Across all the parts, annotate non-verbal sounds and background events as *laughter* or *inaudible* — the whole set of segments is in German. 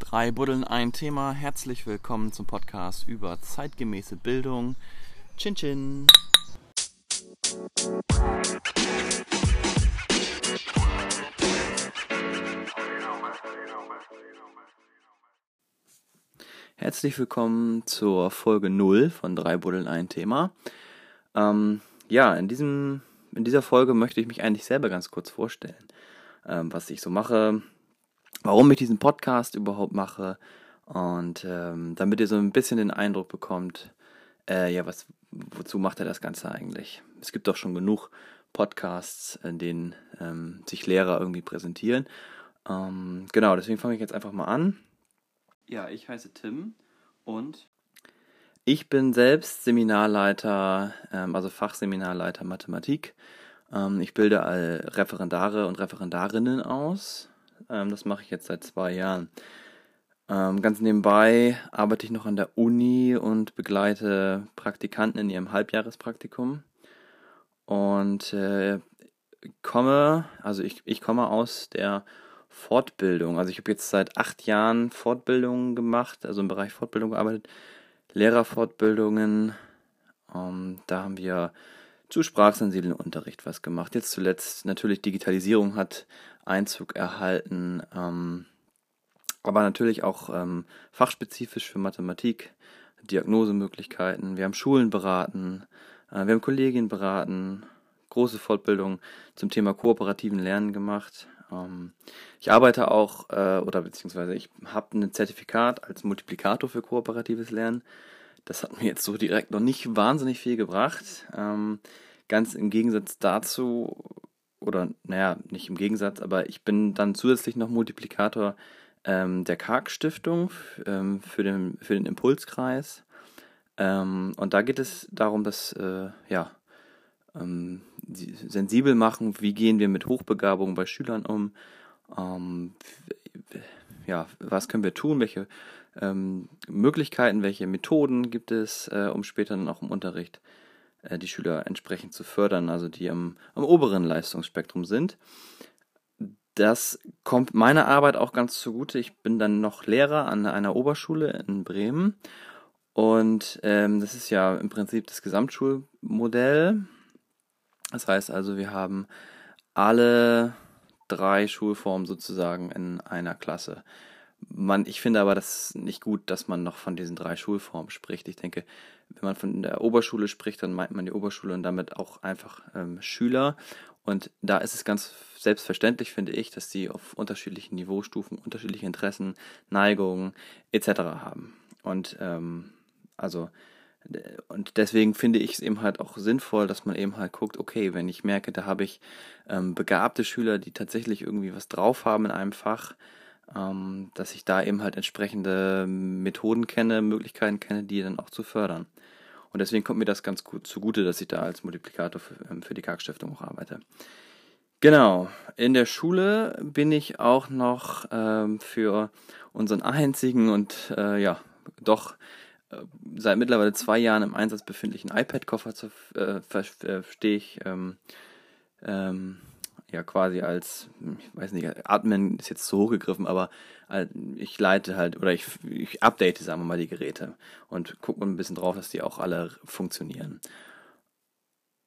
Drei Buddeln ein Thema. Herzlich willkommen zum Podcast über zeitgemäße Bildung. Chin Chin. Herzlich willkommen zur Folge 0 von Drei Buddeln ein Thema. Ähm, ja, in, diesem, in dieser Folge möchte ich mich eigentlich selber ganz kurz vorstellen, ähm, was ich so mache, warum ich diesen Podcast überhaupt mache und ähm, damit ihr so ein bisschen den Eindruck bekommt, äh, ja, was, wozu macht er das Ganze eigentlich? Es gibt doch schon genug Podcasts, in denen ähm, sich Lehrer irgendwie präsentieren. Ähm, genau, deswegen fange ich jetzt einfach mal an. Ja, ich heiße Tim und ich bin selbst Seminarleiter, ähm, also Fachseminarleiter Mathematik. Ähm, ich bilde Referendare und Referendarinnen aus. Ähm, das mache ich jetzt seit zwei Jahren. Ähm, ganz nebenbei arbeite ich noch an der Uni und begleite Praktikanten in ihrem Halbjahrespraktikum. Und äh, komme, also ich, ich komme aus der Fortbildung. Also ich habe jetzt seit acht Jahren Fortbildungen gemacht, also im Bereich Fortbildung gearbeitet, Lehrerfortbildungen. Da haben wir zu sprachsensiblen Unterricht was gemacht. Jetzt zuletzt natürlich Digitalisierung hat Einzug erhalten, ähm, aber natürlich auch ähm, fachspezifisch für Mathematik, Diagnosemöglichkeiten. Wir haben Schulen beraten, äh, wir haben Kollegien beraten, große Fortbildung zum Thema kooperativen Lernen gemacht. Ähm, ich arbeite auch, äh, oder beziehungsweise ich habe ein Zertifikat als Multiplikator für kooperatives Lernen. Das hat mir jetzt so direkt noch nicht wahnsinnig viel gebracht. Ähm, ganz im Gegensatz dazu, oder naja, nicht im Gegensatz, aber ich bin dann zusätzlich noch Multiplikator ähm, der Karg-Stiftung ähm, für, den, für den Impulskreis. Ähm, und da geht es darum, dass, äh, ja, ähm, sensibel machen, wie gehen wir mit Hochbegabung bei Schülern um, ähm, ja, was können wir tun, welche ähm, Möglichkeiten, welche Methoden gibt es, äh, um später dann auch im Unterricht äh, die Schüler entsprechend zu fördern, also die am, am oberen Leistungsspektrum sind. Das kommt meiner Arbeit auch ganz zugute. Ich bin dann noch Lehrer an einer Oberschule in Bremen und ähm, das ist ja im Prinzip das Gesamtschulmodell das heißt also, wir haben alle drei Schulformen sozusagen in einer Klasse. Man, ich finde aber das nicht gut, dass man noch von diesen drei Schulformen spricht. Ich denke, wenn man von der Oberschule spricht, dann meint man die Oberschule und damit auch einfach ähm, Schüler. Und da ist es ganz selbstverständlich, finde ich, dass die auf unterschiedlichen Niveaustufen unterschiedliche Interessen, Neigungen etc. haben. Und ähm, also und deswegen finde ich es eben halt auch sinnvoll, dass man eben halt guckt, okay, wenn ich merke, da habe ich ähm, begabte Schüler, die tatsächlich irgendwie was drauf haben in einem Fach, ähm, dass ich da eben halt entsprechende Methoden kenne, Möglichkeiten kenne, die dann auch zu fördern. Und deswegen kommt mir das ganz gut zugute, dass ich da als Multiplikator für, ähm, für die Karg-Stiftung auch arbeite. Genau, in der Schule bin ich auch noch ähm, für unseren einzigen und äh, ja, doch äh, seit mittlerweile zwei Jahren im Einsatz befindlichen iPad-Koffer äh, verstehe ich ähm, ähm, ja quasi als, ich weiß nicht, Admin ist jetzt zu hoch gegriffen, aber äh, ich leite halt oder ich, ich update, sagen wir mal, die Geräte und gucke ein bisschen drauf, dass die auch alle funktionieren.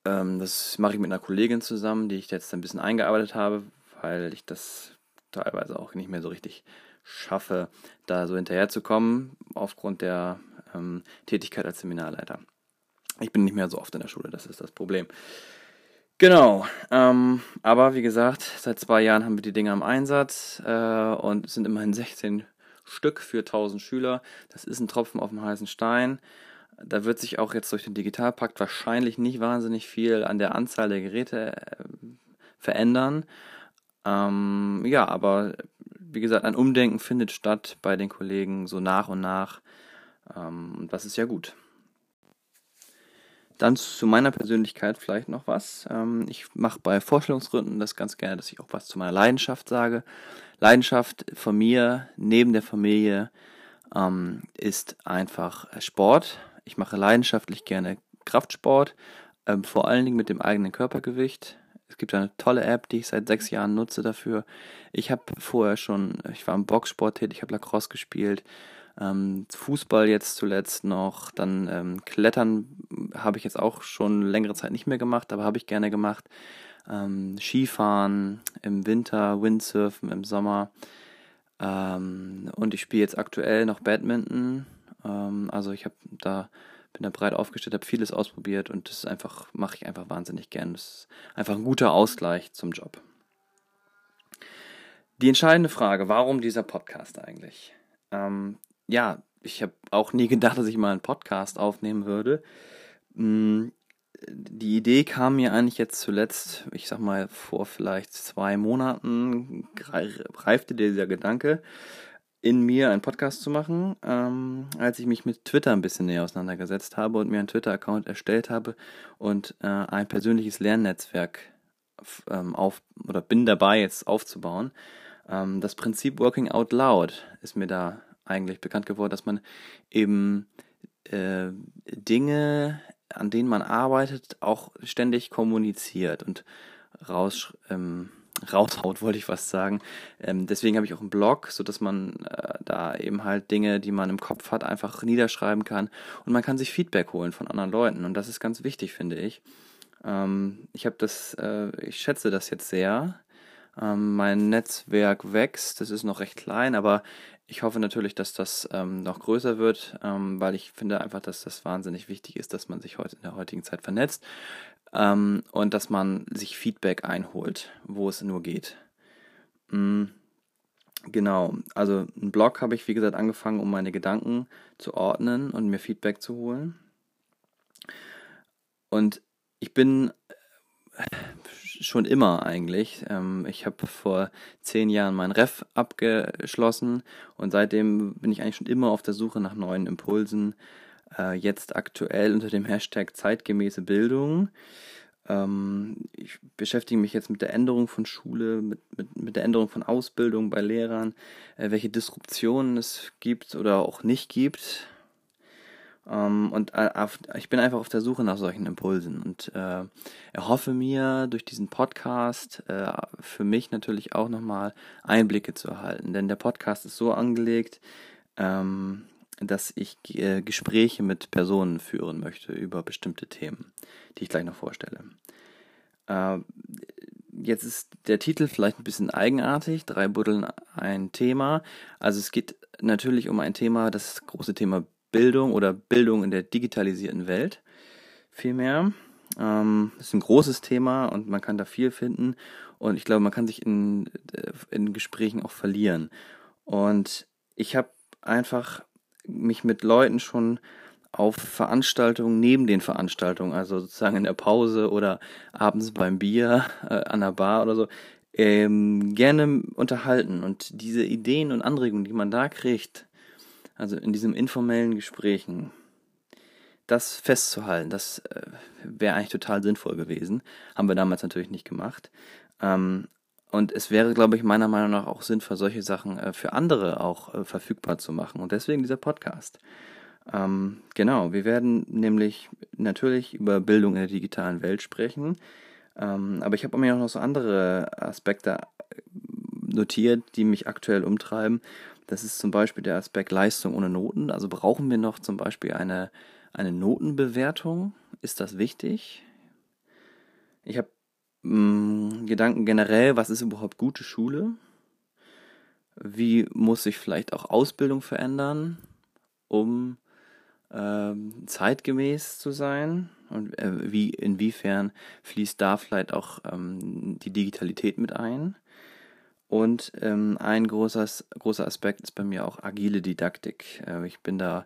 Ähm, das mache ich mit einer Kollegin zusammen, die ich jetzt ein bisschen eingearbeitet habe, weil ich das teilweise auch nicht mehr so richtig schaffe, da so hinterherzukommen, aufgrund der ähm, Tätigkeit als Seminarleiter. Ich bin nicht mehr so oft in der Schule, das ist das Problem. Genau, ähm, aber wie gesagt, seit zwei Jahren haben wir die Dinge am Einsatz äh, und es sind immerhin 16 Stück für 1000 Schüler. Das ist ein Tropfen auf dem heißen Stein. Da wird sich auch jetzt durch den Digitalpakt wahrscheinlich nicht wahnsinnig viel an der Anzahl der Geräte äh, verändern. Ähm, ja, aber wie gesagt, ein Umdenken findet statt bei den Kollegen so nach und nach. Ähm, und das ist ja gut. Dann zu meiner Persönlichkeit vielleicht noch was. Ähm, ich mache bei Vorstellungsrunden das ganz gerne, dass ich auch was zu meiner Leidenschaft sage. Leidenschaft von mir neben der Familie ähm, ist einfach Sport. Ich mache leidenschaftlich gerne Kraftsport, vor allen Dingen mit dem eigenen Körpergewicht. Es gibt eine tolle App, die ich seit sechs Jahren nutze dafür. Ich habe vorher schon, ich war im Boxsport tätig, ich habe Lacrosse gespielt, ähm, Fußball jetzt zuletzt noch, dann ähm, Klettern habe ich jetzt auch schon längere Zeit nicht mehr gemacht, aber habe ich gerne gemacht. Ähm, Skifahren im Winter, Windsurfen im Sommer. Ähm, und ich spiele jetzt aktuell noch Badminton. Ähm, also ich habe da bin da breit aufgestellt, habe vieles ausprobiert und das ist einfach mache ich einfach wahnsinnig gern. Das ist einfach ein guter Ausgleich zum Job. Die entscheidende Frage, warum dieser Podcast eigentlich? Ja, ich habe auch nie gedacht, dass ich mal einen Podcast aufnehmen würde. Mm, die Idee kam mir eigentlich jetzt zuletzt, ich sag mal, vor vielleicht zwei Monaten reifte dieser Gedanke in mir, einen Podcast zu machen, ähm, als ich mich mit Twitter ein bisschen näher auseinandergesetzt habe und mir einen Twitter-Account erstellt habe und äh, ein persönliches Lernnetzwerk ähm, auf oder bin dabei jetzt aufzubauen. Ähm, das Prinzip Working Out Loud ist mir da eigentlich bekannt geworden, dass man eben äh, Dinge, an denen man arbeitet, auch ständig kommuniziert und raus, ähm, raushaut, *laughs* wollte ich fast sagen. Ähm, deswegen habe ich auch einen Blog, so dass man äh, da eben halt Dinge, die man im Kopf hat, einfach niederschreiben kann und man kann sich Feedback holen von anderen Leuten und das ist ganz wichtig, finde ich. Ähm, ich habe das, äh, ich schätze das jetzt sehr. Ähm, mein Netzwerk wächst, das ist noch recht klein, aber ich hoffe natürlich, dass das ähm, noch größer wird, ähm, weil ich finde einfach, dass das wahnsinnig wichtig ist, dass man sich heute in der heutigen Zeit vernetzt ähm, und dass man sich Feedback einholt, wo es nur geht. Mhm. Genau, also einen Blog habe ich, wie gesagt, angefangen, um meine Gedanken zu ordnen und mir Feedback zu holen. Und ich bin schon immer eigentlich. Ähm, ich habe vor zehn Jahren mein Ref abgeschlossen und seitdem bin ich eigentlich schon immer auf der Suche nach neuen Impulsen. Äh, jetzt aktuell unter dem Hashtag zeitgemäße Bildung. Ähm, ich beschäftige mich jetzt mit der Änderung von Schule, mit, mit, mit der Änderung von Ausbildung bei Lehrern, äh, welche Disruptionen es gibt oder auch nicht gibt. Ähm, und äh, ich bin einfach auf der Suche nach solchen Impulsen und äh, erhoffe mir durch diesen Podcast äh, für mich natürlich auch nochmal Einblicke zu erhalten. Denn der Podcast ist so angelegt, ähm, dass ich äh, Gespräche mit Personen führen möchte über bestimmte Themen, die ich gleich noch vorstelle. Äh, jetzt ist der Titel vielleicht ein bisschen eigenartig, drei Buddeln ein Thema. Also es geht natürlich um ein Thema, das große Thema Bildung oder Bildung in der digitalisierten Welt vielmehr. Ähm, das ist ein großes Thema und man kann da viel finden und ich glaube, man kann sich in, äh, in Gesprächen auch verlieren. Und ich habe einfach mich mit Leuten schon auf Veranstaltungen neben den Veranstaltungen, also sozusagen in der Pause oder abends beim Bier äh, an der Bar oder so, ähm, gerne unterhalten. Und diese Ideen und Anregungen, die man da kriegt, also in diesen informellen Gesprächen, das festzuhalten, das äh, wäre eigentlich total sinnvoll gewesen. Haben wir damals natürlich nicht gemacht. Ähm, und es wäre, glaube ich, meiner Meinung nach auch sinnvoll, solche Sachen äh, für andere auch äh, verfügbar zu machen. Und deswegen dieser Podcast. Ähm, genau, wir werden nämlich natürlich über Bildung in der digitalen Welt sprechen. Ähm, aber ich habe mir auch noch so andere Aspekte äh, notiert, die mich aktuell umtreiben. Das ist zum Beispiel der Aspekt Leistung ohne Noten. Also brauchen wir noch zum Beispiel eine, eine Notenbewertung? Ist das wichtig? Ich habe mm, Gedanken generell, was ist überhaupt gute Schule? Wie muss sich vielleicht auch Ausbildung verändern, um ähm, zeitgemäß zu sein? Und äh, wie, inwiefern fließt da vielleicht auch ähm, die Digitalität mit ein? Und ähm, ein großes, großer Aspekt ist bei mir auch agile Didaktik. Äh, ich bin da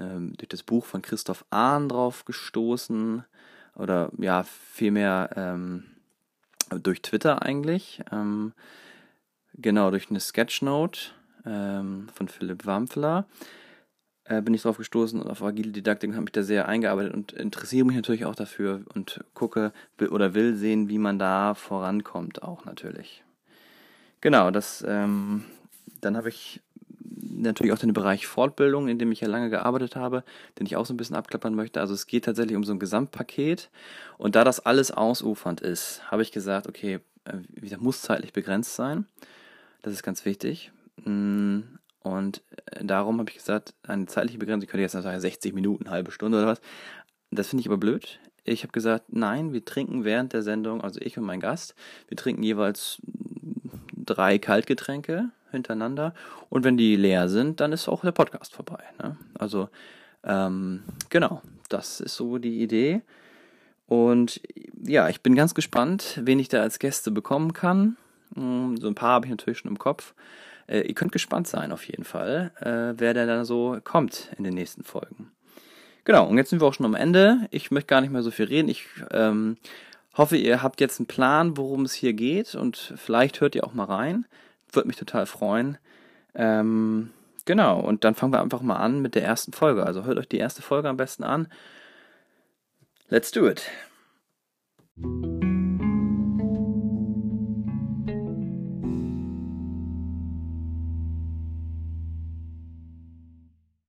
ähm, durch das Buch von Christoph Ahn drauf gestoßen. Oder ja, vielmehr ähm, durch Twitter eigentlich. Ähm, genau, durch eine Sketchnote ähm, von Philipp Wampfler äh, bin ich drauf gestoßen und auf agile Didaktik habe mich da sehr eingearbeitet und interessiere mich natürlich auch dafür und gucke oder will sehen, wie man da vorankommt auch natürlich. Genau, das, ähm, dann habe ich natürlich auch den Bereich Fortbildung, in dem ich ja lange gearbeitet habe, den ich auch so ein bisschen abklappern möchte. Also es geht tatsächlich um so ein Gesamtpaket. Und da das alles ausufernd ist, habe ich gesagt, okay, äh, wie gesagt, muss zeitlich begrenzt sein. Das ist ganz wichtig. Mm, und äh, darum habe ich gesagt, eine zeitliche Begrenzung, ich könnte jetzt sagen 60 Minuten, halbe Stunde oder was. Das finde ich aber blöd. Ich habe gesagt, nein, wir trinken während der Sendung, also ich und mein Gast, wir trinken jeweils drei Kaltgetränke hintereinander. Und wenn die leer sind, dann ist auch der Podcast vorbei. Ne? Also, ähm, genau, das ist so die Idee. Und ja, ich bin ganz gespannt, wen ich da als Gäste bekommen kann. Hm, so ein paar habe ich natürlich schon im Kopf. Äh, ihr könnt gespannt sein auf jeden Fall, äh, wer da so kommt in den nächsten Folgen. Genau, und jetzt sind wir auch schon am Ende. Ich möchte gar nicht mehr so viel reden. Ich ähm, hoffe, ihr habt jetzt einen Plan, worum es hier geht und vielleicht hört ihr auch mal rein. Würde mich total freuen. Ähm, genau, und dann fangen wir einfach mal an mit der ersten Folge. Also hört euch die erste Folge am besten an. Let's do it.